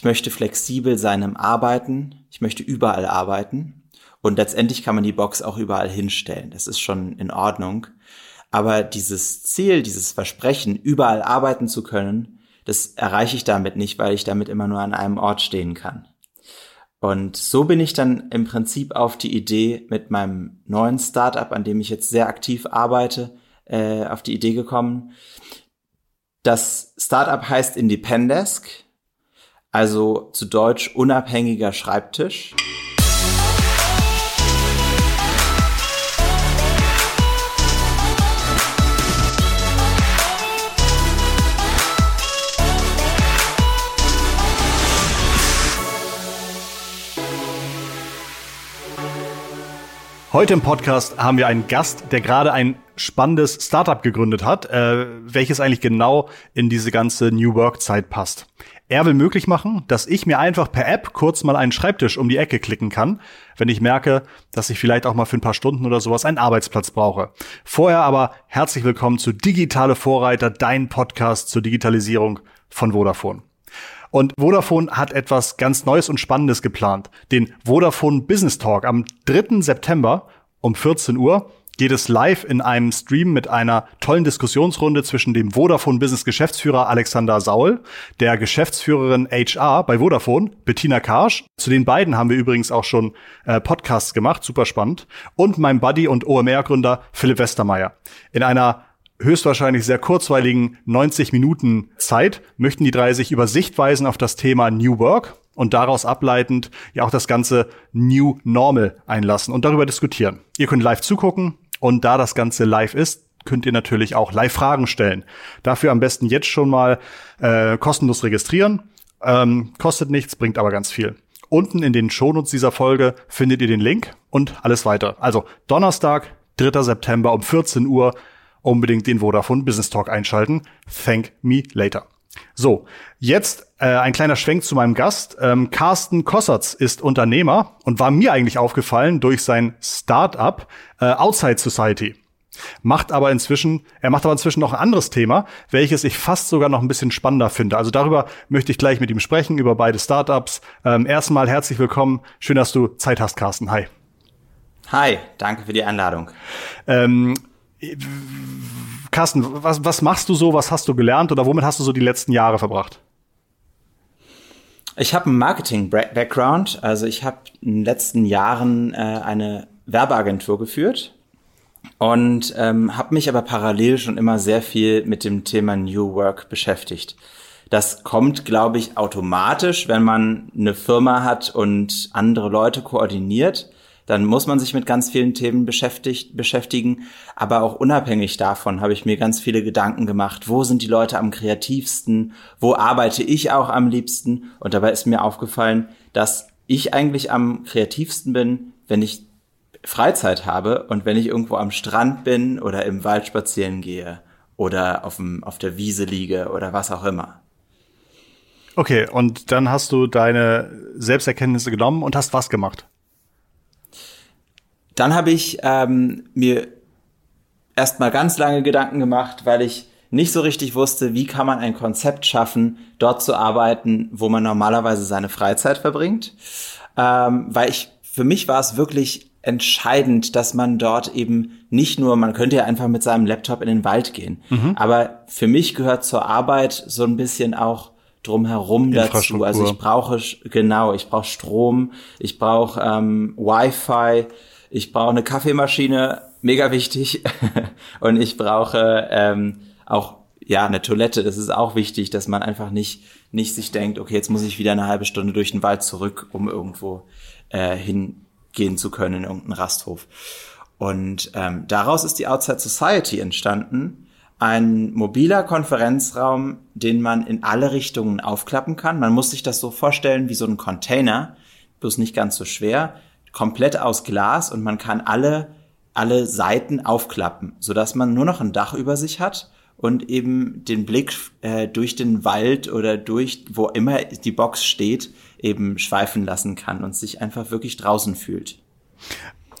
ich möchte flexibel sein im Arbeiten, ich möchte überall arbeiten und letztendlich kann man die Box auch überall hinstellen. Das ist schon in Ordnung. Aber dieses Ziel, dieses Versprechen, überall arbeiten zu können, das erreiche ich damit nicht, weil ich damit immer nur an einem Ort stehen kann. Und so bin ich dann im Prinzip auf die Idee mit meinem neuen Startup, an dem ich jetzt sehr aktiv arbeite, äh, auf die Idee gekommen. Das Startup heißt Independesk, also zu Deutsch unabhängiger Schreibtisch. Heute im Podcast haben wir einen Gast, der gerade ein spannendes Startup gegründet hat, äh, welches eigentlich genau in diese ganze New Work-Zeit passt. Er will möglich machen, dass ich mir einfach per App kurz mal einen Schreibtisch um die Ecke klicken kann, wenn ich merke, dass ich vielleicht auch mal für ein paar Stunden oder sowas einen Arbeitsplatz brauche. Vorher aber herzlich willkommen zu Digitale Vorreiter, dein Podcast zur Digitalisierung von Vodafone. Und Vodafone hat etwas ganz Neues und Spannendes geplant. Den Vodafone Business Talk am 3. September um 14 Uhr geht es live in einem Stream mit einer tollen Diskussionsrunde zwischen dem Vodafone Business Geschäftsführer Alexander Saul, der Geschäftsführerin HR bei Vodafone, Bettina Karsch. Zu den beiden haben wir übrigens auch schon äh, Podcasts gemacht, super spannend. Und meinem Buddy und OMR-Gründer Philipp Westermeier. In einer höchstwahrscheinlich sehr kurzweiligen 90 Minuten Zeit möchten die drei sich über Sichtweisen auf das Thema New Work und daraus ableitend ja auch das ganze New Normal einlassen und darüber diskutieren. Ihr könnt live zugucken und da das Ganze live ist, könnt ihr natürlich auch live Fragen stellen. Dafür am besten jetzt schon mal äh, kostenlos registrieren. Ähm, kostet nichts, bringt aber ganz viel. Unten in den Shownotes dieser Folge findet ihr den Link und alles weiter. Also Donnerstag, 3. September um 14 Uhr unbedingt den Vodafone Business Talk einschalten. Thank me later. So, jetzt äh, ein kleiner Schwenk zu meinem Gast. Ähm, Carsten Kossertz ist Unternehmer und war mir eigentlich aufgefallen durch sein Startup äh, Outside Society. Macht aber inzwischen, er macht aber inzwischen noch ein anderes Thema, welches ich fast sogar noch ein bisschen spannender finde. Also darüber möchte ich gleich mit ihm sprechen, über beide Startups. Ähm, erstmal herzlich willkommen. Schön, dass du Zeit hast, Carsten. Hi. Hi, danke für die Einladung. Ähm, Carsten, was, was machst du so, was hast du gelernt oder womit hast du so die letzten Jahre verbracht? Ich habe einen Marketing-Background, also ich habe in den letzten Jahren äh, eine Werbeagentur geführt und ähm, habe mich aber parallel schon immer sehr viel mit dem Thema New Work beschäftigt. Das kommt, glaube ich, automatisch, wenn man eine Firma hat und andere Leute koordiniert dann muss man sich mit ganz vielen Themen beschäftigt, beschäftigen. Aber auch unabhängig davon habe ich mir ganz viele Gedanken gemacht. Wo sind die Leute am kreativsten? Wo arbeite ich auch am liebsten? Und dabei ist mir aufgefallen, dass ich eigentlich am kreativsten bin, wenn ich Freizeit habe und wenn ich irgendwo am Strand bin oder im Wald spazieren gehe oder auf, dem, auf der Wiese liege oder was auch immer. Okay, und dann hast du deine Selbsterkenntnisse genommen und hast was gemacht? Dann habe ich ähm, mir erstmal ganz lange Gedanken gemacht, weil ich nicht so richtig wusste, wie kann man ein Konzept schaffen, dort zu arbeiten, wo man normalerweise seine Freizeit verbringt. Ähm, weil ich, für mich war es wirklich entscheidend, dass man dort eben nicht nur, man könnte ja einfach mit seinem Laptop in den Wald gehen, mhm. aber für mich gehört zur Arbeit so ein bisschen auch drumherum dazu. Also ich brauche, genau, ich brauche Strom, ich brauche ähm, Wi-Fi, ich brauche eine Kaffeemaschine, mega wichtig. und ich brauche ähm, auch ja eine Toilette. Das ist auch wichtig, dass man einfach nicht nicht sich denkt, okay, jetzt muss ich wieder eine halbe Stunde durch den Wald zurück, um irgendwo äh, hingehen zu können in irgendeinen Rasthof. Und ähm, daraus ist die Outside Society entstanden. Ein mobiler Konferenzraum, den man in alle Richtungen aufklappen kann. Man muss sich das so vorstellen wie so ein Container, bloß nicht ganz so schwer komplett aus Glas und man kann alle, alle Seiten aufklappen, sodass man nur noch ein Dach über sich hat und eben den Blick äh, durch den Wald oder durch wo immer die Box steht, eben schweifen lassen kann und sich einfach wirklich draußen fühlt.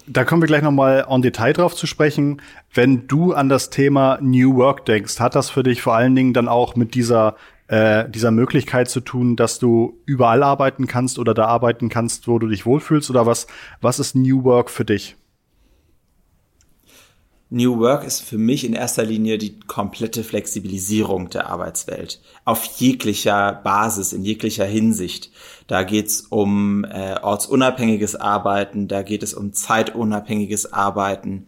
Da kommen wir gleich nochmal en Detail drauf zu sprechen. Wenn du an das Thema New Work denkst, hat das für dich vor allen Dingen dann auch mit dieser äh, dieser Möglichkeit zu tun, dass du überall arbeiten kannst oder da arbeiten kannst, wo du dich wohlfühlst? Oder was, was ist New Work für dich? New Work ist für mich in erster Linie die komplette Flexibilisierung der Arbeitswelt auf jeglicher Basis, in jeglicher Hinsicht. Da geht's um äh, ortsunabhängiges Arbeiten, da geht es um zeitunabhängiges Arbeiten,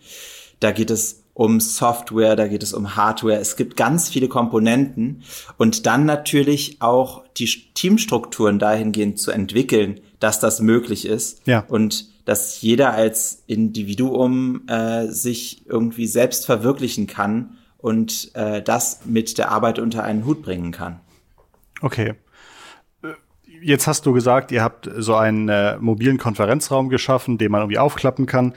da geht es um Software, da geht es um Hardware. Es gibt ganz viele Komponenten und dann natürlich auch die Teamstrukturen dahingehend zu entwickeln, dass das möglich ist. Ja. Und dass jeder als Individuum äh, sich irgendwie selbst verwirklichen kann und äh, das mit der Arbeit unter einen Hut bringen kann. Okay. Äh, jetzt hast du gesagt, ihr habt so einen äh, mobilen Konferenzraum geschaffen, den man irgendwie aufklappen kann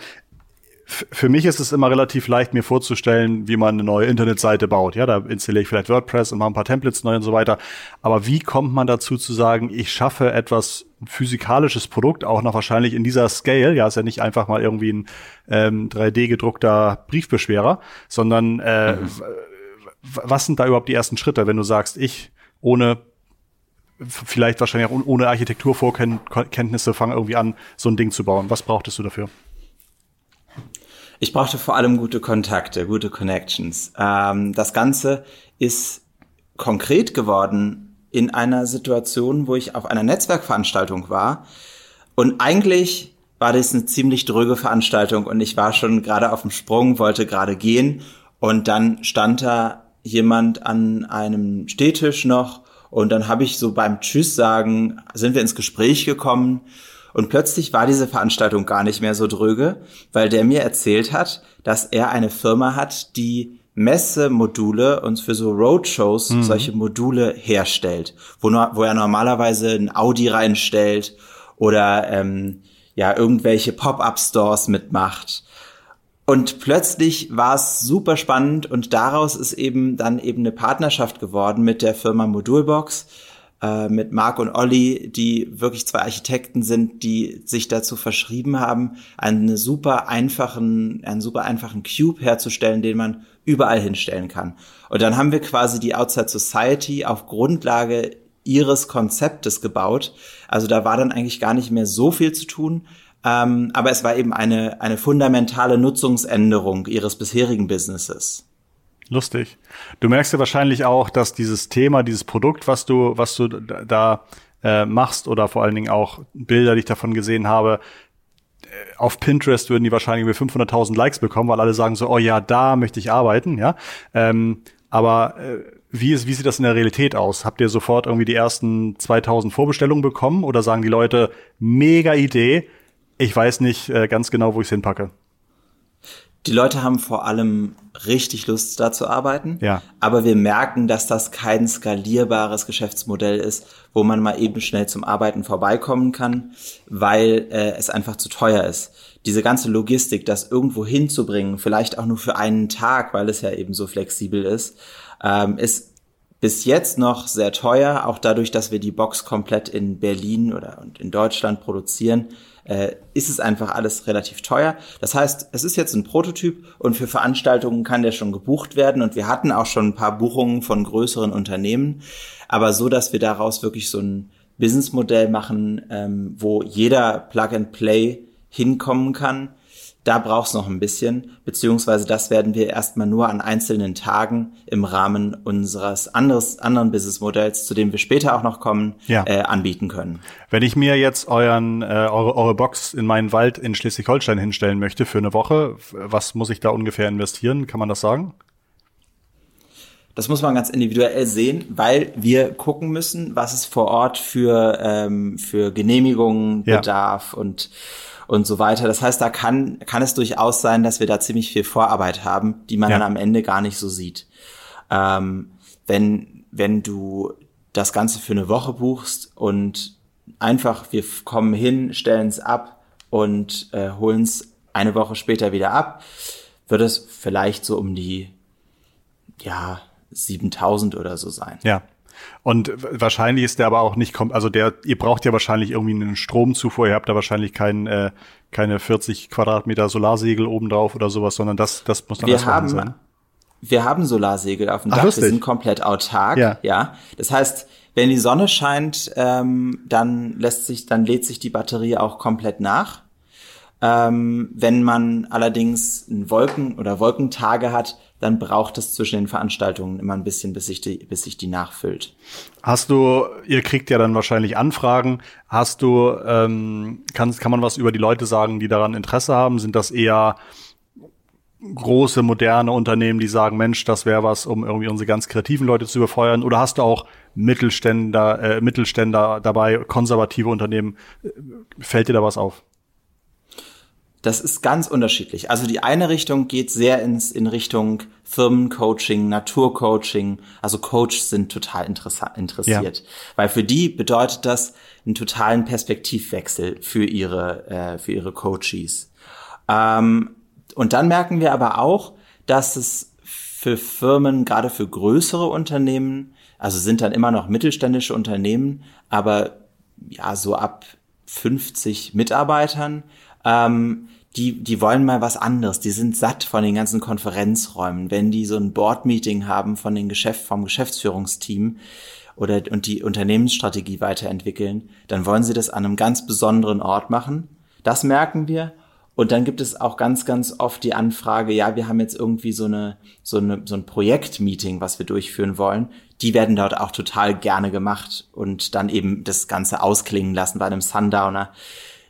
für mich ist es immer relativ leicht, mir vorzustellen, wie man eine neue Internetseite baut. Ja, da installiere ich vielleicht WordPress und mache ein paar Templates neu und so weiter. Aber wie kommt man dazu zu sagen, ich schaffe etwas physikalisches Produkt, auch noch wahrscheinlich in dieser Scale? Ja, ist ja nicht einfach mal irgendwie ein ähm, 3D gedruckter Briefbeschwerer, sondern äh, mhm. was sind da überhaupt die ersten Schritte, wenn du sagst, ich ohne vielleicht wahrscheinlich auch ohne Architekturvorkenntnisse fange irgendwie an, so ein Ding zu bauen. Was brauchtest du dafür? Ich brauchte vor allem gute Kontakte, gute Connections. Ähm, das Ganze ist konkret geworden in einer Situation, wo ich auf einer Netzwerkveranstaltung war. Und eigentlich war das eine ziemlich dröge Veranstaltung und ich war schon gerade auf dem Sprung, wollte gerade gehen und dann stand da jemand an einem Stehtisch noch und dann habe ich so beim Tschüss sagen, sind wir ins Gespräch gekommen und plötzlich war diese Veranstaltung gar nicht mehr so dröge, weil der mir erzählt hat, dass er eine Firma hat, die Messemodule und für so Roadshows mhm. solche Module herstellt, wo, wo er normalerweise ein Audi reinstellt oder ähm, ja irgendwelche Pop-up-Stores mitmacht. Und plötzlich war es super spannend und daraus ist eben dann eben eine Partnerschaft geworden mit der Firma Modulbox, äh, mit Marc und Olli, die wirklich zwei Architekten sind, die sich dazu verschrieben haben, einen super einfachen, einen super einfachen Cube herzustellen, den man überall hinstellen kann. Und dann haben wir quasi die Outside Society auf Grundlage ihres Konzeptes gebaut. Also da war dann eigentlich gar nicht mehr so viel zu tun. Ähm, aber es war eben eine, eine fundamentale Nutzungsänderung ihres bisherigen Businesses. Lustig. Du merkst ja wahrscheinlich auch, dass dieses Thema, dieses Produkt, was du, was du da äh, machst oder vor allen Dingen auch Bilder, die ich davon gesehen habe, äh, auf Pinterest würden die wahrscheinlich über 500.000 Likes bekommen, weil alle sagen so, oh ja, da möchte ich arbeiten, ja. Ähm, aber äh, wie, ist, wie sieht das in der Realität aus? Habt ihr sofort irgendwie die ersten 2000 Vorbestellungen bekommen oder sagen die Leute, mega Idee, ich weiß nicht äh, ganz genau, wo ich es hinpacke? Die Leute haben vor allem richtig Lust, da zu arbeiten. Ja. Aber wir merken, dass das kein skalierbares Geschäftsmodell ist, wo man mal eben schnell zum Arbeiten vorbeikommen kann, weil äh, es einfach zu teuer ist. Diese ganze Logistik, das irgendwo hinzubringen, vielleicht auch nur für einen Tag, weil es ja eben so flexibel ist, ähm, ist bis jetzt noch sehr teuer, auch dadurch, dass wir die Box komplett in Berlin oder in Deutschland produzieren äh, ist es einfach alles relativ teuer. Das heißt, es ist jetzt ein Prototyp und für Veranstaltungen kann der schon gebucht werden und wir hatten auch schon ein paar Buchungen von größeren Unternehmen, aber so, dass wir daraus wirklich so ein Businessmodell machen, ähm, wo jeder Plug and Play hinkommen kann da braucht es noch ein bisschen, beziehungsweise das werden wir erstmal nur an einzelnen Tagen im Rahmen unseres anderes, anderen Businessmodells, zu dem wir später auch noch kommen, ja. äh, anbieten können. Wenn ich mir jetzt euren, äh, eure, eure Box in meinen Wald in Schleswig-Holstein hinstellen möchte für eine Woche, was muss ich da ungefähr investieren? Kann man das sagen? Das muss man ganz individuell sehen, weil wir gucken müssen, was es vor Ort für, ähm, für Genehmigungen ja. bedarf und und so weiter. Das heißt, da kann, kann es durchaus sein, dass wir da ziemlich viel Vorarbeit haben, die man ja. dann am Ende gar nicht so sieht. Ähm, wenn, wenn du das Ganze für eine Woche buchst und einfach, wir kommen hin, stellen es ab und äh, holen es eine Woche später wieder ab, wird es vielleicht so um die, ja, 7000 oder so sein. Ja. Und wahrscheinlich ist der aber auch nicht, also der, ihr braucht ja wahrscheinlich irgendwie einen Stromzufuhr, ihr habt da wahrscheinlich kein, äh, keine 40 Quadratmeter Solarsegel obendrauf oder sowas, sondern das, das muss dann wir haben, sein. wir haben Solarsegel auf dem Dach, wir sind komplett autark. Ja. ja. Das heißt, wenn die Sonne scheint, ähm, dann lässt sich, dann lädt sich die Batterie auch komplett nach. Ähm, wenn man allerdings Wolken oder Wolkentage hat, dann braucht es zwischen den Veranstaltungen immer ein bisschen, bis sich die, bis sich die nachfüllt. Hast du, ihr kriegt ja dann wahrscheinlich Anfragen. Hast du, ähm, kann, kann man was über die Leute sagen, die daran Interesse haben? Sind das eher große, moderne Unternehmen, die sagen, Mensch, das wäre was, um irgendwie unsere ganz kreativen Leute zu überfeuern? Oder hast du auch Mittelständler, äh, Mittelständler dabei, konservative Unternehmen? Fällt dir da was auf? Das ist ganz unterschiedlich. Also die eine Richtung geht sehr ins, in Richtung Firmencoaching, Naturcoaching. Also Coaches sind total interessiert. Ja. Weil für die bedeutet das einen totalen Perspektivwechsel für ihre, äh, für ihre Coaches. Ähm, und dann merken wir aber auch, dass es für Firmen, gerade für größere Unternehmen, also sind dann immer noch mittelständische Unternehmen, aber ja, so ab 50 Mitarbeitern, ähm, die, die wollen mal was anderes. Die sind satt von den ganzen Konferenzräumen. Wenn die so ein Board-Meeting haben von den Geschäft, vom Geschäftsführungsteam oder, und die Unternehmensstrategie weiterentwickeln, dann wollen sie das an einem ganz besonderen Ort machen. Das merken wir. Und dann gibt es auch ganz, ganz oft die Anfrage, ja, wir haben jetzt irgendwie so eine, so eine, so ein Projektmeeting, was wir durchführen wollen. Die werden dort auch total gerne gemacht und dann eben das Ganze ausklingen lassen bei einem Sundowner.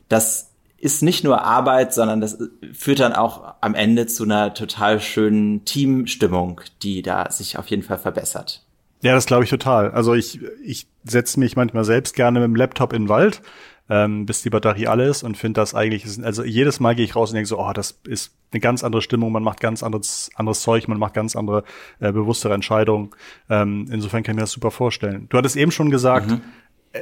Das ist nicht nur Arbeit, sondern das führt dann auch am Ende zu einer total schönen Teamstimmung, die da sich auf jeden Fall verbessert. Ja, das glaube ich total. Also ich, ich setze mich manchmal selbst gerne mit dem Laptop in den Wald, ähm, bis die Batterie alle ist und finde das eigentlich, also jedes Mal gehe ich raus und denke so, oh, das ist eine ganz andere Stimmung, man macht ganz anderes, anderes Zeug, man macht ganz andere, äh, bewusstere Entscheidungen. Ähm, insofern kann ich mir das super vorstellen. Du hattest eben schon gesagt, mhm.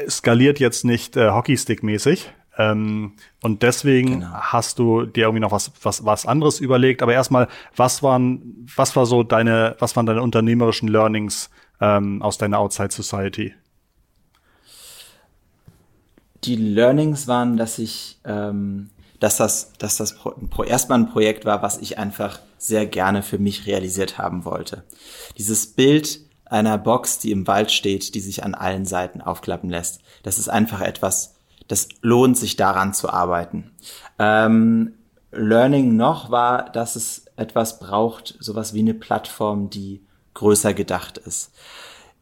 skaliert jetzt nicht äh, Hockeystick-mäßig, ähm, und deswegen genau. hast du dir irgendwie noch was, was, was anderes überlegt. Aber erstmal, was waren, was war so deine, was waren deine unternehmerischen Learnings ähm, aus deiner Outside Society? Die Learnings waren, dass ich, ähm, dass das, dass das Pro erstmal ein Projekt war, was ich einfach sehr gerne für mich realisiert haben wollte. Dieses Bild einer Box, die im Wald steht, die sich an allen Seiten aufklappen lässt. Das ist einfach etwas, das lohnt sich daran zu arbeiten. Ähm, Learning noch war, dass es etwas braucht, sowas wie eine Plattform, die größer gedacht ist.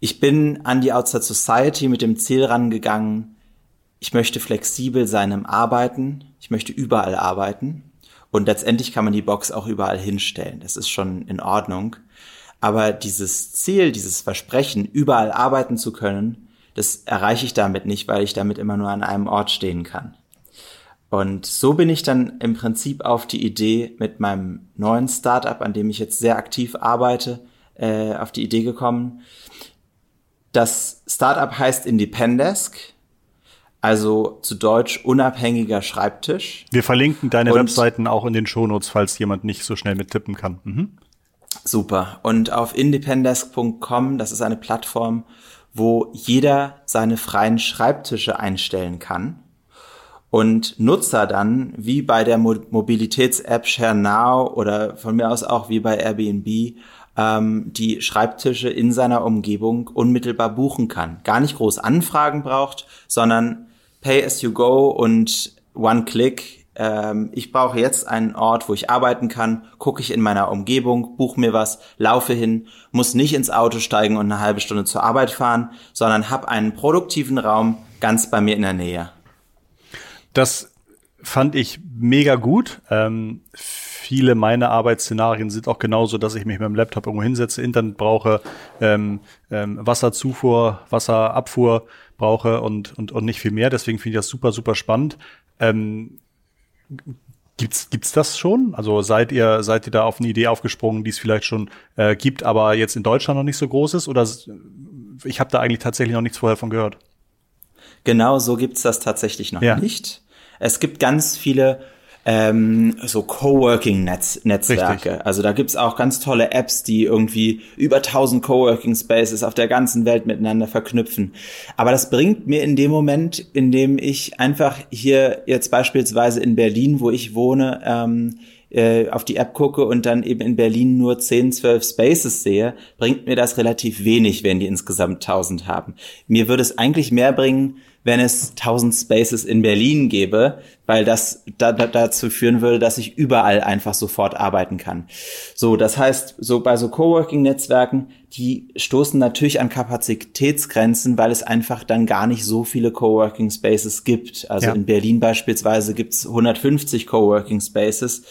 Ich bin an die Outside Society mit dem Ziel rangegangen, ich möchte flexibel sein im Arbeiten, ich möchte überall arbeiten und letztendlich kann man die Box auch überall hinstellen. Das ist schon in Ordnung. Aber dieses Ziel, dieses Versprechen, überall arbeiten zu können, das erreiche ich damit nicht, weil ich damit immer nur an einem Ort stehen kann. Und so bin ich dann im Prinzip auf die Idee mit meinem neuen Startup, an dem ich jetzt sehr aktiv arbeite, äh, auf die Idee gekommen. Das Startup heißt Independesk, also zu Deutsch unabhängiger Schreibtisch. Wir verlinken deine Und Webseiten auch in den Shownotes, falls jemand nicht so schnell mittippen kann. Mhm. Super. Und auf independesk.com, das ist eine Plattform, wo jeder seine freien Schreibtische einstellen kann und Nutzer dann, wie bei der Mo Mobilitäts-App ShareNow oder von mir aus auch wie bei Airbnb, ähm, die Schreibtische in seiner Umgebung unmittelbar buchen kann. Gar nicht groß Anfragen braucht, sondern Pay as you go und One Click ähm, ich brauche jetzt einen Ort, wo ich arbeiten kann, gucke ich in meiner Umgebung, buche mir was, laufe hin, muss nicht ins Auto steigen und eine halbe Stunde zur Arbeit fahren, sondern habe einen produktiven Raum ganz bei mir in der Nähe. Das fand ich mega gut. Ähm, viele meiner Arbeitsszenarien sind auch genauso, dass ich mich mit dem Laptop irgendwo hinsetze, Internet brauche, ähm, ähm, Wasserzufuhr, Wasserabfuhr brauche und, und, und nicht viel mehr. Deswegen finde ich das super, super spannend. Ähm, Gibt's, gibt's das schon? Also seid ihr, seid ihr da auf eine Idee aufgesprungen, die es vielleicht schon äh, gibt, aber jetzt in Deutschland noch nicht so groß ist? Oder ich habe da eigentlich tatsächlich noch nichts vorher von gehört. Genau, so gibt's das tatsächlich noch ja. nicht. Es gibt ganz viele ähm, so Coworking-Netzwerke. Also da gibt's auch ganz tolle Apps, die irgendwie über 1000 Coworking-Spaces auf der ganzen Welt miteinander verknüpfen. Aber das bringt mir in dem Moment, in dem ich einfach hier jetzt beispielsweise in Berlin, wo ich wohne, ähm, äh, auf die App gucke und dann eben in Berlin nur 10, 12 Spaces sehe, bringt mir das relativ wenig, wenn die insgesamt 1000 haben. Mir würde es eigentlich mehr bringen, wenn es 1000 Spaces in Berlin gäbe, weil das da, da, dazu führen würde, dass ich überall einfach sofort arbeiten kann. So, das heißt, so bei so Coworking-Netzwerken, die stoßen natürlich an Kapazitätsgrenzen, weil es einfach dann gar nicht so viele Coworking Spaces gibt. Also ja. in Berlin beispielsweise gibt's 150 Coworking Spaces.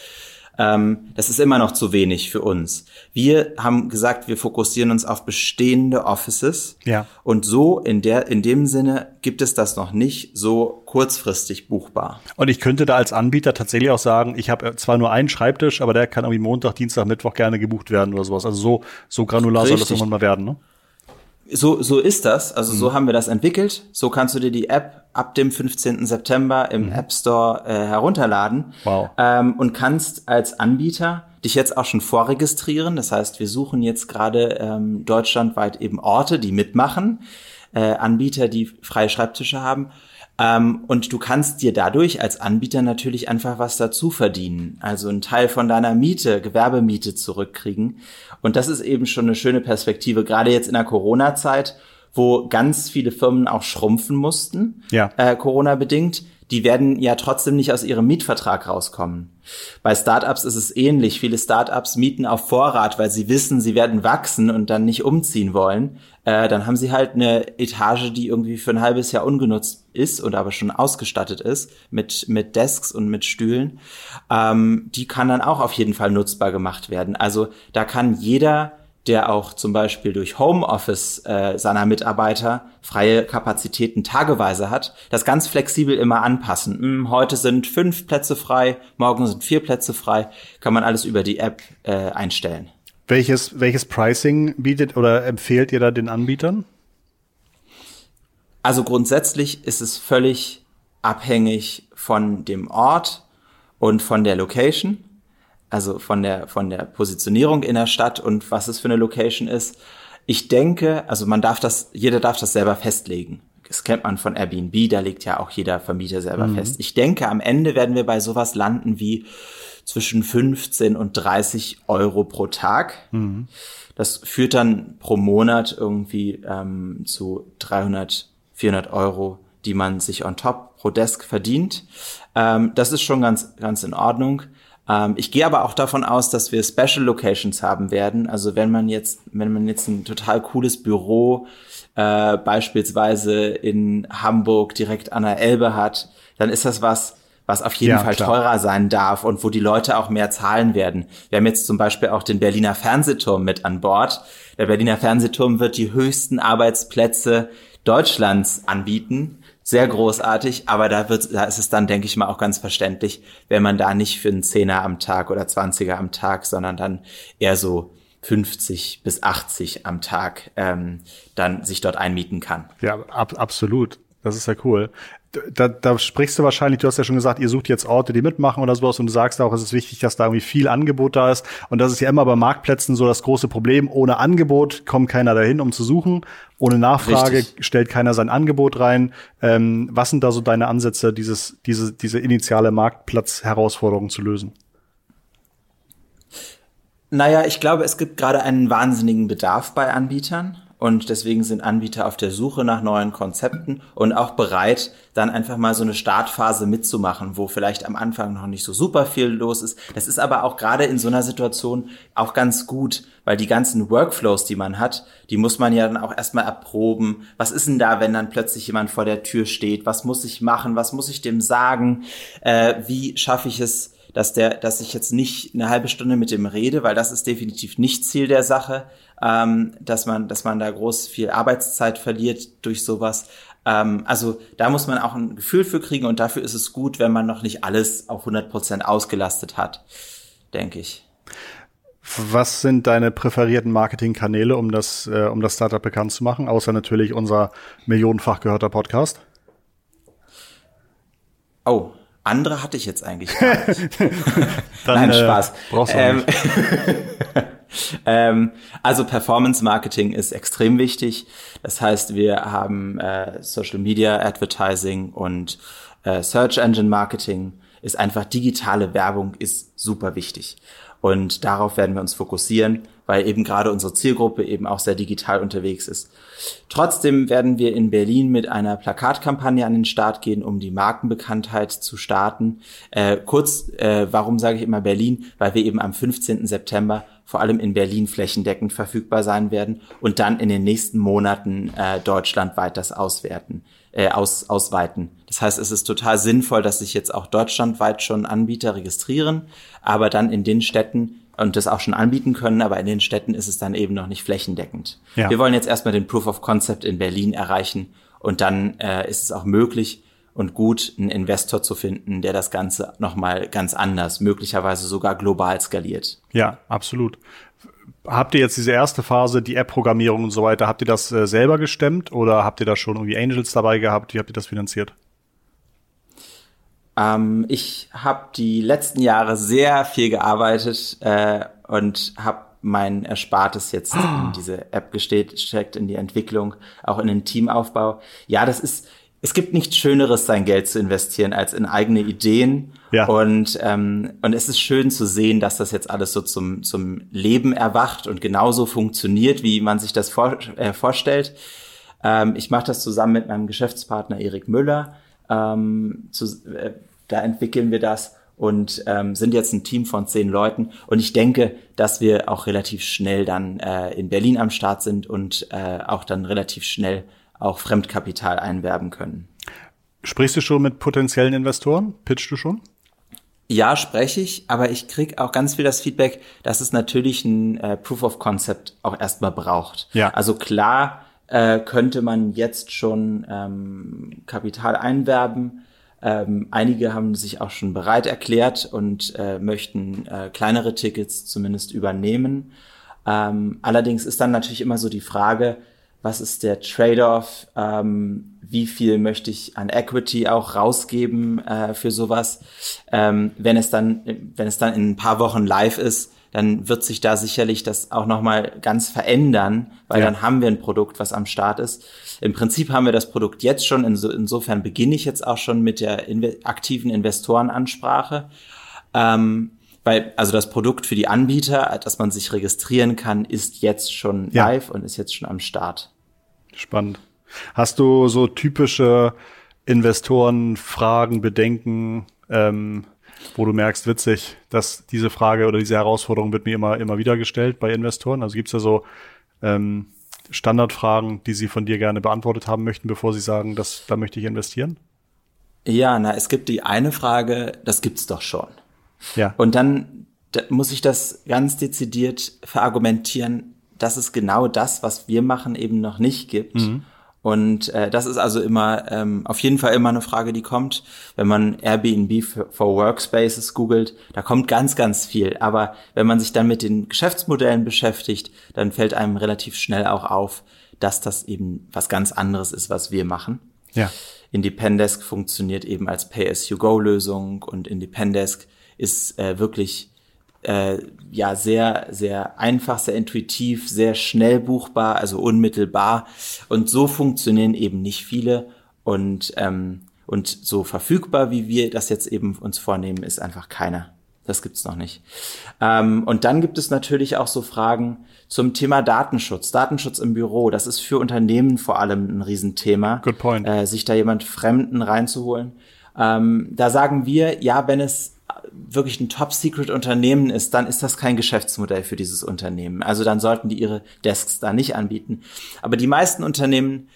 Ähm, das ist immer noch zu wenig für uns. Wir haben gesagt, wir fokussieren uns auf bestehende Offices. Ja. Und so in der, in dem Sinne gibt es das noch nicht so kurzfristig buchbar. Und ich könnte da als Anbieter tatsächlich auch sagen, ich habe zwar nur einen Schreibtisch, aber der kann irgendwie Montag, Dienstag, Mittwoch gerne gebucht werden oder sowas. Also so, so granular Richtig. soll das irgendwann mal werden, ne? So, so ist das. Also mhm. so haben wir das entwickelt. So kannst du dir die App ab dem 15. September im mhm. App Store äh, herunterladen. Wow. Ähm, und kannst als Anbieter dich jetzt auch schon vorregistrieren. Das heißt, wir suchen jetzt gerade ähm, deutschlandweit eben Orte, die mitmachen, äh, Anbieter, die freie Schreibtische haben. Ähm, und du kannst dir dadurch als Anbieter natürlich einfach was dazu verdienen. Also einen Teil von deiner Miete, Gewerbemiete zurückkriegen. Und das ist eben schon eine schöne Perspektive, gerade jetzt in der Corona-Zeit, wo ganz viele Firmen auch schrumpfen mussten, ja. äh, Corona-bedingt die werden ja trotzdem nicht aus ihrem Mietvertrag rauskommen. Bei Startups ist es ähnlich. Viele Startups mieten auf Vorrat, weil sie wissen, sie werden wachsen und dann nicht umziehen wollen. Äh, dann haben sie halt eine Etage, die irgendwie für ein halbes Jahr ungenutzt ist und aber schon ausgestattet ist mit, mit Desks und mit Stühlen. Ähm, die kann dann auch auf jeden Fall nutzbar gemacht werden. Also da kann jeder der auch zum Beispiel durch Homeoffice äh, seiner Mitarbeiter freie Kapazitäten tageweise hat, das ganz flexibel immer anpassen. Hm, heute sind fünf Plätze frei, morgen sind vier Plätze frei, kann man alles über die App äh, einstellen. Welches, welches Pricing bietet oder empfehlt ihr da den Anbietern? Also grundsätzlich ist es völlig abhängig von dem Ort und von der Location also von der, von der Positionierung in der Stadt und was es für eine Location ist. Ich denke, also man darf das, jeder darf das selber festlegen. Das kennt man von Airbnb, da legt ja auch jeder Vermieter selber mhm. fest. Ich denke, am Ende werden wir bei sowas landen wie zwischen 15 und 30 Euro pro Tag. Mhm. Das führt dann pro Monat irgendwie ähm, zu 300, 400 Euro, die man sich on top pro Desk verdient. Ähm, das ist schon ganz, ganz in Ordnung. Ähm, ich gehe aber auch davon aus, dass wir Special Locations haben werden. Also wenn man jetzt, wenn man jetzt ein total cooles Büro äh, beispielsweise in Hamburg direkt an der Elbe hat, dann ist das was, was auf jeden ja, Fall klar. teurer sein darf und wo die Leute auch mehr zahlen werden. Wir haben jetzt zum Beispiel auch den Berliner Fernsehturm mit an Bord. Der Berliner Fernsehturm wird die höchsten Arbeitsplätze Deutschlands anbieten sehr großartig, aber da wird, da ist es dann, denke ich mal, auch ganz verständlich, wenn man da nicht für einen Zehner am Tag oder Zwanziger am Tag, sondern dann eher so 50 bis 80 am Tag ähm, dann sich dort einmieten kann. Ja, ab, absolut. Das ist ja cool da, da sprichst du wahrscheinlich, du hast ja schon gesagt, ihr sucht jetzt Orte, die mitmachen oder sowas und du sagst auch, es ist wichtig, dass da irgendwie viel Angebot da ist. Und das ist ja immer bei Marktplätzen so das große Problem. Ohne Angebot kommt keiner dahin, um zu suchen. Ohne Nachfrage Richtig. stellt keiner sein Angebot rein. Ähm, was sind da so deine Ansätze, dieses, diese, diese initiale Marktplatzherausforderung zu lösen? Naja, ich glaube, es gibt gerade einen wahnsinnigen Bedarf bei Anbietern. Und deswegen sind Anbieter auf der Suche nach neuen Konzepten und auch bereit, dann einfach mal so eine Startphase mitzumachen, wo vielleicht am Anfang noch nicht so super viel los ist. Das ist aber auch gerade in so einer Situation auch ganz gut, weil die ganzen Workflows, die man hat, die muss man ja dann auch erstmal erproben. Was ist denn da, wenn dann plötzlich jemand vor der Tür steht? Was muss ich machen? Was muss ich dem sagen? Äh, wie schaffe ich es, dass der, dass ich jetzt nicht eine halbe Stunde mit dem rede, weil das ist definitiv nicht Ziel der Sache, ähm, dass man, dass man da groß viel Arbeitszeit verliert durch sowas. Ähm, also da muss man auch ein Gefühl für kriegen und dafür ist es gut, wenn man noch nicht alles auf 100 Prozent ausgelastet hat, denke ich. Was sind deine präferierten Marketingkanäle, um das, äh, um das Startup bekannt zu machen, außer natürlich unser millionenfach gehörter Podcast? Oh, andere hatte ich jetzt eigentlich gar nicht. Dann, Nein, Spaß. Äh, brauchst du ähm, ähm, also Performance Marketing ist extrem wichtig. Das heißt, wir haben äh, Social Media Advertising und äh, Search Engine Marketing ist einfach digitale Werbung ist super wichtig. Und darauf werden wir uns fokussieren, weil eben gerade unsere Zielgruppe eben auch sehr digital unterwegs ist. Trotzdem werden wir in Berlin mit einer Plakatkampagne an den Start gehen, um die Markenbekanntheit zu starten. Äh, kurz, äh, warum sage ich immer Berlin? Weil wir eben am 15. September vor allem in Berlin flächendeckend verfügbar sein werden und dann in den nächsten Monaten äh, deutschlandweit das auswerten, äh, aus, ausweiten. Das heißt, es ist total sinnvoll, dass sich jetzt auch deutschlandweit schon Anbieter registrieren, aber dann in den Städten und das auch schon anbieten können, aber in den Städten ist es dann eben noch nicht flächendeckend. Ja. Wir wollen jetzt erstmal den Proof of Concept in Berlin erreichen und dann äh, ist es auch möglich, und gut, einen Investor zu finden, der das Ganze nochmal ganz anders, möglicherweise sogar global skaliert. Ja, absolut. Habt ihr jetzt diese erste Phase, die App-Programmierung und so weiter, habt ihr das äh, selber gestemmt oder habt ihr da schon irgendwie Angels dabei gehabt? Wie habt ihr das finanziert? Ähm, ich habe die letzten Jahre sehr viel gearbeitet äh, und habe mein Erspartes jetzt oh. in diese App gesteckt, in die Entwicklung, auch in den Teamaufbau. Ja, das ist, es gibt nichts Schöneres, sein Geld zu investieren, als in eigene Ideen. Ja. Und, ähm, und es ist schön zu sehen, dass das jetzt alles so zum, zum Leben erwacht und genauso funktioniert, wie man sich das vor, äh, vorstellt. Ähm, ich mache das zusammen mit meinem Geschäftspartner Erik Müller. Ähm, zu, äh, da entwickeln wir das und ähm, sind jetzt ein Team von zehn Leuten. Und ich denke, dass wir auch relativ schnell dann äh, in Berlin am Start sind und äh, auch dann relativ schnell auch Fremdkapital einwerben können. Sprichst du schon mit potenziellen Investoren? Pitchst du schon? Ja, spreche ich, aber ich krieg auch ganz viel das Feedback, dass es natürlich ein äh, Proof of Concept auch erstmal braucht. Ja. Also klar äh, könnte man jetzt schon ähm, Kapital einwerben. Ähm, einige haben sich auch schon bereit erklärt und äh, möchten äh, kleinere Tickets zumindest übernehmen. Ähm, allerdings ist dann natürlich immer so die Frage, was ist der Trade-off, ähm, wie viel möchte ich an Equity auch rausgeben äh, für sowas. Ähm, wenn es dann, wenn es dann in ein paar Wochen live ist, dann wird sich da sicherlich das auch nochmal ganz verändern, weil ja. dann haben wir ein Produkt, was am Start ist. Im Prinzip haben wir das Produkt jetzt schon, inso, insofern beginne ich jetzt auch schon mit der inve aktiven Investorenansprache. Ähm, weil, also das Produkt für die Anbieter, dass man sich registrieren kann, ist jetzt schon ja. live und ist jetzt schon am Start. Spannend. Hast du so typische Investorenfragen, Bedenken, ähm, wo du merkst, witzig, dass diese Frage oder diese Herausforderung wird mir immer, immer wieder gestellt bei Investoren? Also gibt's da so ähm, Standardfragen, die sie von dir gerne beantwortet haben möchten, bevor sie sagen, dass da möchte ich investieren? Ja, na, es gibt die eine Frage, das gibt's doch schon. Ja. Und dann da muss ich das ganz dezidiert verargumentieren, dass es genau das, was wir machen, eben noch nicht gibt. Mhm. Und äh, das ist also immer ähm, auf jeden Fall immer eine Frage, die kommt, wenn man Airbnb for Workspaces googelt, da kommt ganz, ganz viel. Aber wenn man sich dann mit den Geschäftsmodellen beschäftigt, dann fällt einem relativ schnell auch auf, dass das eben was ganz anderes ist, was wir machen. Ja. Independesk funktioniert eben als Pay-as-you-go-Lösung und Independesk ist äh, wirklich äh, ja sehr, sehr einfach, sehr intuitiv, sehr schnell buchbar, also unmittelbar. Und so funktionieren eben nicht viele. Und, ähm, und so verfügbar, wie wir das jetzt eben uns vornehmen, ist einfach keiner. Das gibt's noch nicht. Ähm, und dann gibt es natürlich auch so Fragen zum Thema Datenschutz. Datenschutz im Büro, das ist für Unternehmen vor allem ein Riesenthema. Good point. Äh, sich da jemand Fremden reinzuholen. Ähm, da sagen wir, ja, wenn es wirklich ein Top-Secret-Unternehmen ist, dann ist das kein Geschäftsmodell für dieses Unternehmen. Also dann sollten die ihre Desks da nicht anbieten. Aber die meisten Unternehmen,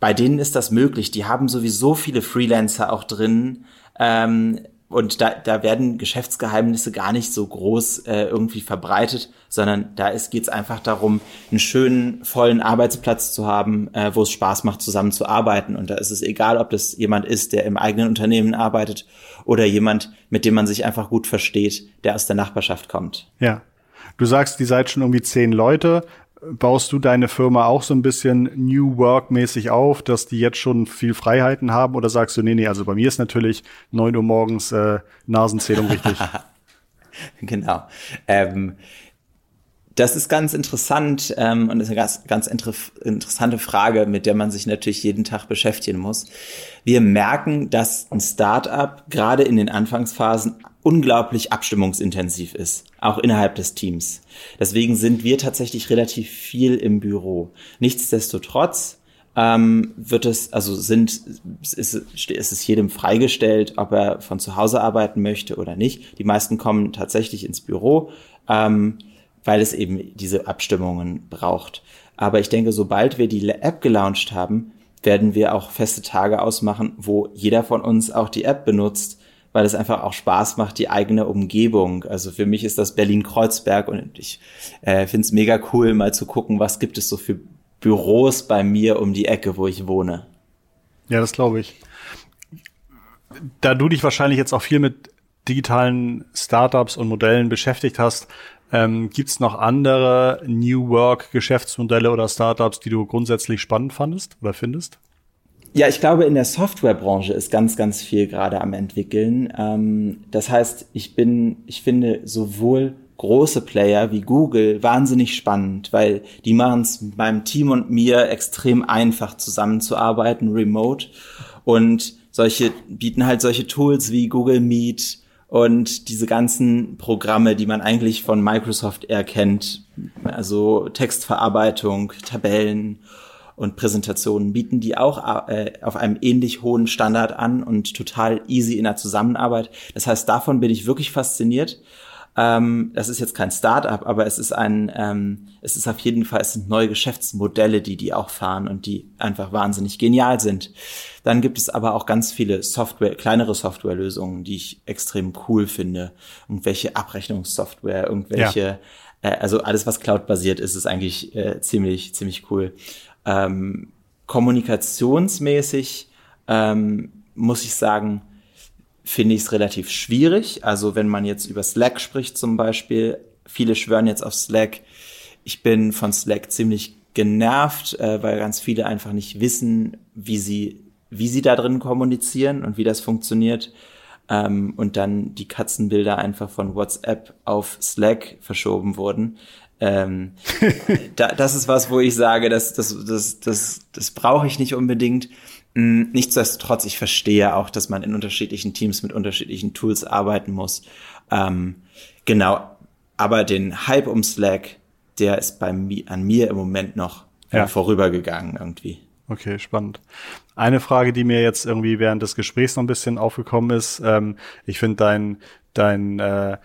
bei denen ist das möglich. Die haben sowieso viele Freelancer auch drin. Ähm, und da, da werden Geschäftsgeheimnisse gar nicht so groß äh, irgendwie verbreitet, sondern da geht es einfach darum, einen schönen, vollen Arbeitsplatz zu haben, äh, wo es Spaß macht, zusammen zu arbeiten. Und da ist es egal, ob das jemand ist, der im eigenen Unternehmen arbeitet oder jemand, mit dem man sich einfach gut versteht, der aus der Nachbarschaft kommt. Ja. Du sagst, die seid schon irgendwie zehn Leute baust du deine Firma auch so ein bisschen New Work mäßig auf, dass die jetzt schon viel Freiheiten haben oder sagst du, nee, nee, also bei mir ist natürlich neun Uhr morgens äh, Nasenzählung wichtig. genau. Ähm, das ist ganz interessant ähm, und ist eine ganz, ganz inter interessante Frage, mit der man sich natürlich jeden Tag beschäftigen muss. Wir merken, dass ein Startup gerade in den Anfangsphasen unglaublich abstimmungsintensiv ist, auch innerhalb des Teams. Deswegen sind wir tatsächlich relativ viel im Büro. Nichtsdestotrotz ähm, wird es, also sind, ist, ist es jedem freigestellt, ob er von zu Hause arbeiten möchte oder nicht. Die meisten kommen tatsächlich ins Büro. Ähm, weil es eben diese Abstimmungen braucht. Aber ich denke, sobald wir die App gelauncht haben, werden wir auch feste Tage ausmachen, wo jeder von uns auch die App benutzt, weil es einfach auch Spaß macht, die eigene Umgebung. Also für mich ist das Berlin-Kreuzberg und ich äh, finde es mega cool, mal zu gucken, was gibt es so für Büros bei mir um die Ecke, wo ich wohne. Ja, das glaube ich. Da du dich wahrscheinlich jetzt auch viel mit digitalen Startups und Modellen beschäftigt hast, ähm, Gibt es noch andere New Work Geschäftsmodelle oder Startups, die du grundsätzlich spannend fandest oder findest? Ja, ich glaube, in der Softwarebranche ist ganz, ganz viel gerade am entwickeln. Ähm, das heißt, ich bin, ich finde sowohl große Player wie Google wahnsinnig spannend, weil die machen es meinem Team und mir extrem einfach zusammenzuarbeiten, remote. Und solche bieten halt solche Tools wie Google Meet, und diese ganzen Programme, die man eigentlich von Microsoft erkennt, also Textverarbeitung, Tabellen und Präsentationen, bieten die auch äh, auf einem ähnlich hohen Standard an und total easy in der Zusammenarbeit. Das heißt, davon bin ich wirklich fasziniert. Ähm, das ist jetzt kein Start-up, aber es ist ein, ähm, es ist auf jeden Fall, es sind neue Geschäftsmodelle, die die auch fahren und die einfach wahnsinnig genial sind. Dann gibt es aber auch ganz viele Software, kleinere Softwarelösungen, die ich extrem cool finde. Irgendwelche Abrechnungssoftware, irgendwelche, ja. äh, also alles, was Cloud-basiert ist, ist eigentlich äh, ziemlich, ziemlich cool. Ähm, kommunikationsmäßig ähm, muss ich sagen, finde ich es relativ schwierig. Also wenn man jetzt über Slack spricht zum Beispiel, viele schwören jetzt auf Slack. Ich bin von Slack ziemlich genervt, äh, weil ganz viele einfach nicht wissen, wie sie, wie sie da drin kommunizieren und wie das funktioniert. Ähm, und dann die Katzenbilder einfach von WhatsApp auf Slack verschoben wurden. Ähm, da, das ist was, wo ich sage, das, das, das, das, das brauche ich nicht unbedingt. Mm, nichtsdestotrotz, ich verstehe auch, dass man in unterschiedlichen Teams mit unterschiedlichen Tools arbeiten muss. Ähm, genau, aber den Hype um Slack, der ist bei mir, an mir im Moment noch ja. vorübergegangen irgendwie. Okay, spannend. Eine Frage, die mir jetzt irgendwie während des Gesprächs noch ein bisschen aufgekommen ist, ähm, ich finde dein, dein äh,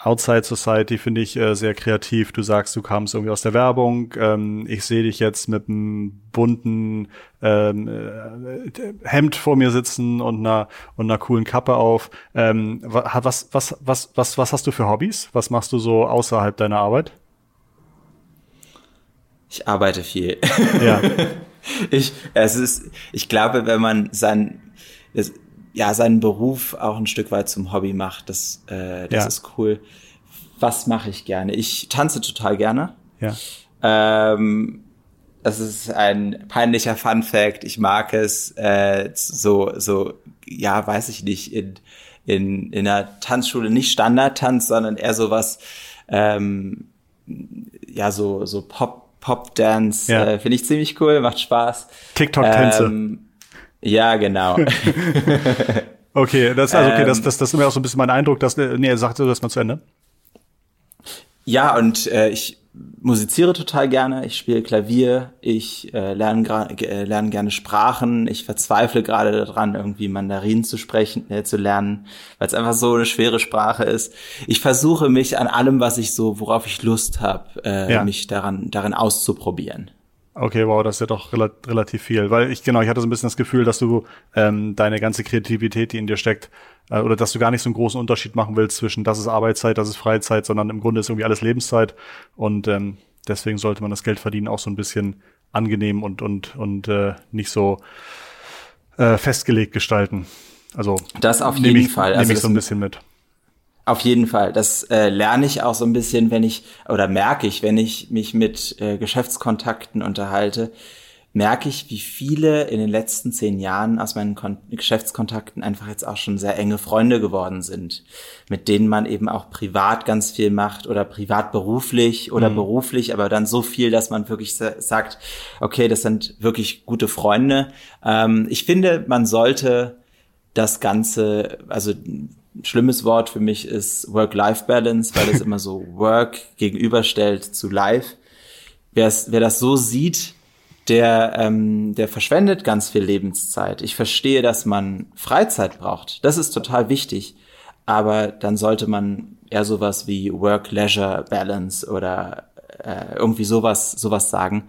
Outside Society finde ich äh, sehr kreativ. Du sagst, du kamst irgendwie aus der Werbung. Ähm, ich sehe dich jetzt mit einem bunten ähm, äh, Hemd vor mir sitzen und einer und einer coolen Kappe auf. Ähm, was, was, was, was, was hast du für Hobbys? Was machst du so außerhalb deiner Arbeit? Ich arbeite viel. Ja. ich, es ist, ich glaube, wenn man sein, das, ja, seinen Beruf auch ein Stück weit zum Hobby macht. Das, äh, das ja. ist cool. Was mache ich gerne? Ich tanze total gerne. Ja. Ähm, das ist ein peinlicher Fun Fact. Ich mag es äh, so, so, ja, weiß ich nicht, in, in, in einer Tanzschule nicht Standardtanz, sondern eher sowas, ähm, ja, so, so Pop, Pop Dance, ja. äh, finde ich ziemlich cool, macht Spaß. TikTok-Tänze. Ähm, ja, genau. okay, das, also okay, ähm, das, das, das ist immer auch so ein bisschen mein Eindruck, dass, äh, nee, er sagte das mal zu Ende. Ja, und äh, ich musiziere total gerne, ich spiele Klavier, ich äh, lerne, äh, lerne gerne Sprachen, ich verzweifle gerade daran, irgendwie Mandarin zu sprechen, äh, zu lernen, weil es einfach so eine schwere Sprache ist. Ich versuche mich an allem, was ich so, worauf ich Lust habe, äh, ja. mich daran, darin auszuprobieren. Okay, wow, das ist ja doch rel relativ viel. Weil ich, genau, ich hatte so ein bisschen das Gefühl, dass du ähm, deine ganze Kreativität, die in dir steckt, äh, oder dass du gar nicht so einen großen Unterschied machen willst zwischen das ist Arbeitszeit, das ist Freizeit, sondern im Grunde ist irgendwie alles Lebenszeit. Und ähm, deswegen sollte man das Geld verdienen auch so ein bisschen angenehm und, und, und äh, nicht so äh, festgelegt gestalten. Also das auf jeden ich, Fall. Nehme also ich so ein bisschen mit. Auf jeden Fall. Das äh, lerne ich auch so ein bisschen, wenn ich, oder merke ich, wenn ich mich mit äh, Geschäftskontakten unterhalte. merke ich, wie viele in den letzten zehn Jahren aus meinen Kon Geschäftskontakten einfach jetzt auch schon sehr enge Freunde geworden sind, mit denen man eben auch privat ganz viel macht oder privat beruflich oder mhm. beruflich, aber dann so viel, dass man wirklich sagt, okay, das sind wirklich gute Freunde. Ähm, ich finde, man sollte das Ganze, also schlimmes Wort für mich ist Work-Life-Balance, weil es immer so Work gegenüberstellt zu Life. Wer das so sieht, der, ähm, der verschwendet ganz viel Lebenszeit. Ich verstehe, dass man Freizeit braucht. Das ist total wichtig. Aber dann sollte man eher sowas wie Work-Leisure-Balance oder äh, irgendwie sowas, sowas sagen.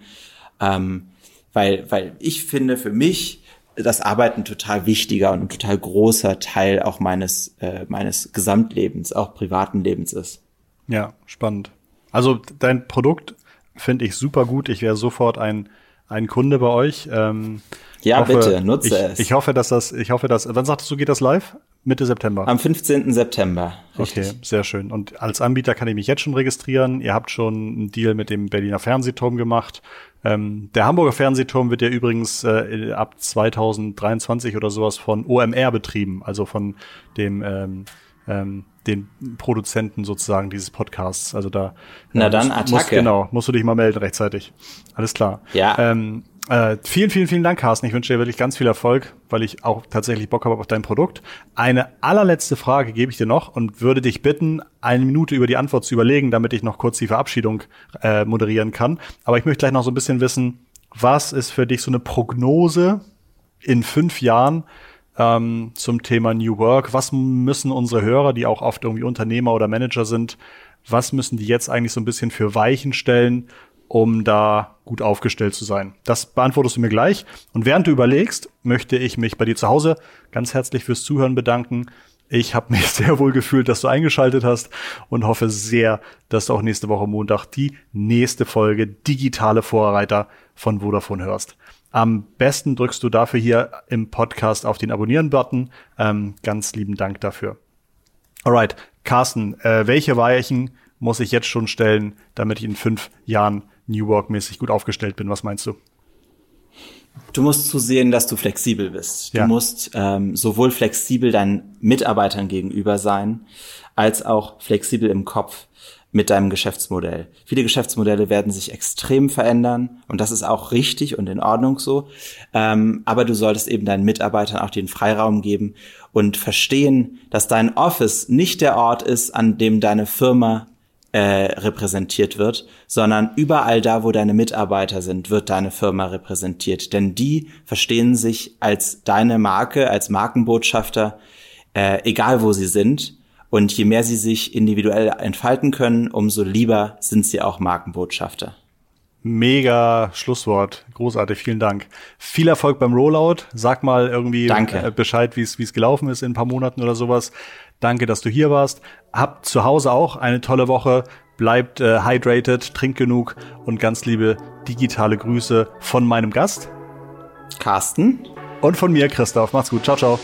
Ähm, weil, weil ich finde für mich das Arbeiten total wichtiger und ein total großer Teil auch meines, äh, meines Gesamtlebens, auch privaten Lebens ist. Ja, spannend. Also dein Produkt finde ich super gut. Ich wäre sofort ein ein Kunde bei euch. Ähm, ja, hoffe, bitte, nutze ich, es. Ich hoffe, dass das, ich hoffe, dass, wann sagtest du, geht das live? Mitte September. Am 15. September. Richtig. Okay, sehr schön. Und als Anbieter kann ich mich jetzt schon registrieren. Ihr habt schon einen Deal mit dem Berliner Fernsehturm gemacht. Ähm, der Hamburger Fernsehturm wird ja übrigens äh, ab 2023 oder sowas von OMR betrieben, also von dem ähm, ähm, den Produzenten sozusagen dieses Podcasts. Also da Na äh, dann musst, Attacke. Musst, genau, musst du dich mal melden rechtzeitig. Alles klar. Ja. Ähm, äh, vielen, vielen, vielen Dank, Carsten. Ich wünsche dir wirklich ganz viel Erfolg, weil ich auch tatsächlich Bock habe auf dein Produkt. Eine allerletzte Frage gebe ich dir noch und würde dich bitten, eine Minute über die Antwort zu überlegen, damit ich noch kurz die Verabschiedung äh, moderieren kann. Aber ich möchte gleich noch so ein bisschen wissen, was ist für dich so eine Prognose in fünf Jahren, ähm, zum Thema New Work. Was müssen unsere Hörer, die auch oft irgendwie Unternehmer oder Manager sind, was müssen die jetzt eigentlich so ein bisschen für Weichen stellen, um da gut aufgestellt zu sein? Das beantwortest du mir gleich. Und während du überlegst, möchte ich mich bei dir zu Hause ganz herzlich fürs Zuhören bedanken. Ich habe mich sehr wohl gefühlt, dass du eingeschaltet hast und hoffe sehr, dass du auch nächste Woche Montag die nächste Folge Digitale Vorreiter von Vodafone hörst. Am besten drückst du dafür hier im Podcast auf den Abonnieren-Button. Ähm, ganz lieben Dank dafür. Alright, Carsten, äh, welche Weichen muss ich jetzt schon stellen, damit ich in fünf Jahren New Work-mäßig gut aufgestellt bin? Was meinst du? Du musst zusehen, dass du flexibel bist. Du ja. musst ähm, sowohl flexibel deinen Mitarbeitern gegenüber sein, als auch flexibel im Kopf mit deinem Geschäftsmodell. Viele Geschäftsmodelle werden sich extrem verändern und das ist auch richtig und in Ordnung so. Ähm, aber du solltest eben deinen Mitarbeitern auch den Freiraum geben und verstehen, dass dein Office nicht der Ort ist, an dem deine Firma äh, repräsentiert wird, sondern überall da, wo deine Mitarbeiter sind, wird deine Firma repräsentiert. Denn die verstehen sich als deine Marke, als Markenbotschafter, äh, egal wo sie sind und je mehr sie sich individuell entfalten können, umso lieber sind sie auch Markenbotschafter. Mega Schlusswort. Großartig. Vielen Dank. Viel Erfolg beim Rollout. Sag mal irgendwie Danke. Äh, Bescheid, wie es gelaufen ist in ein paar Monaten oder sowas. Danke, dass du hier warst. Habt zu Hause auch eine tolle Woche. Bleibt äh, hydrated, trinkt genug und ganz liebe digitale Grüße von meinem Gast. Carsten. Und von mir, Christoph. Macht's gut. Ciao, ciao.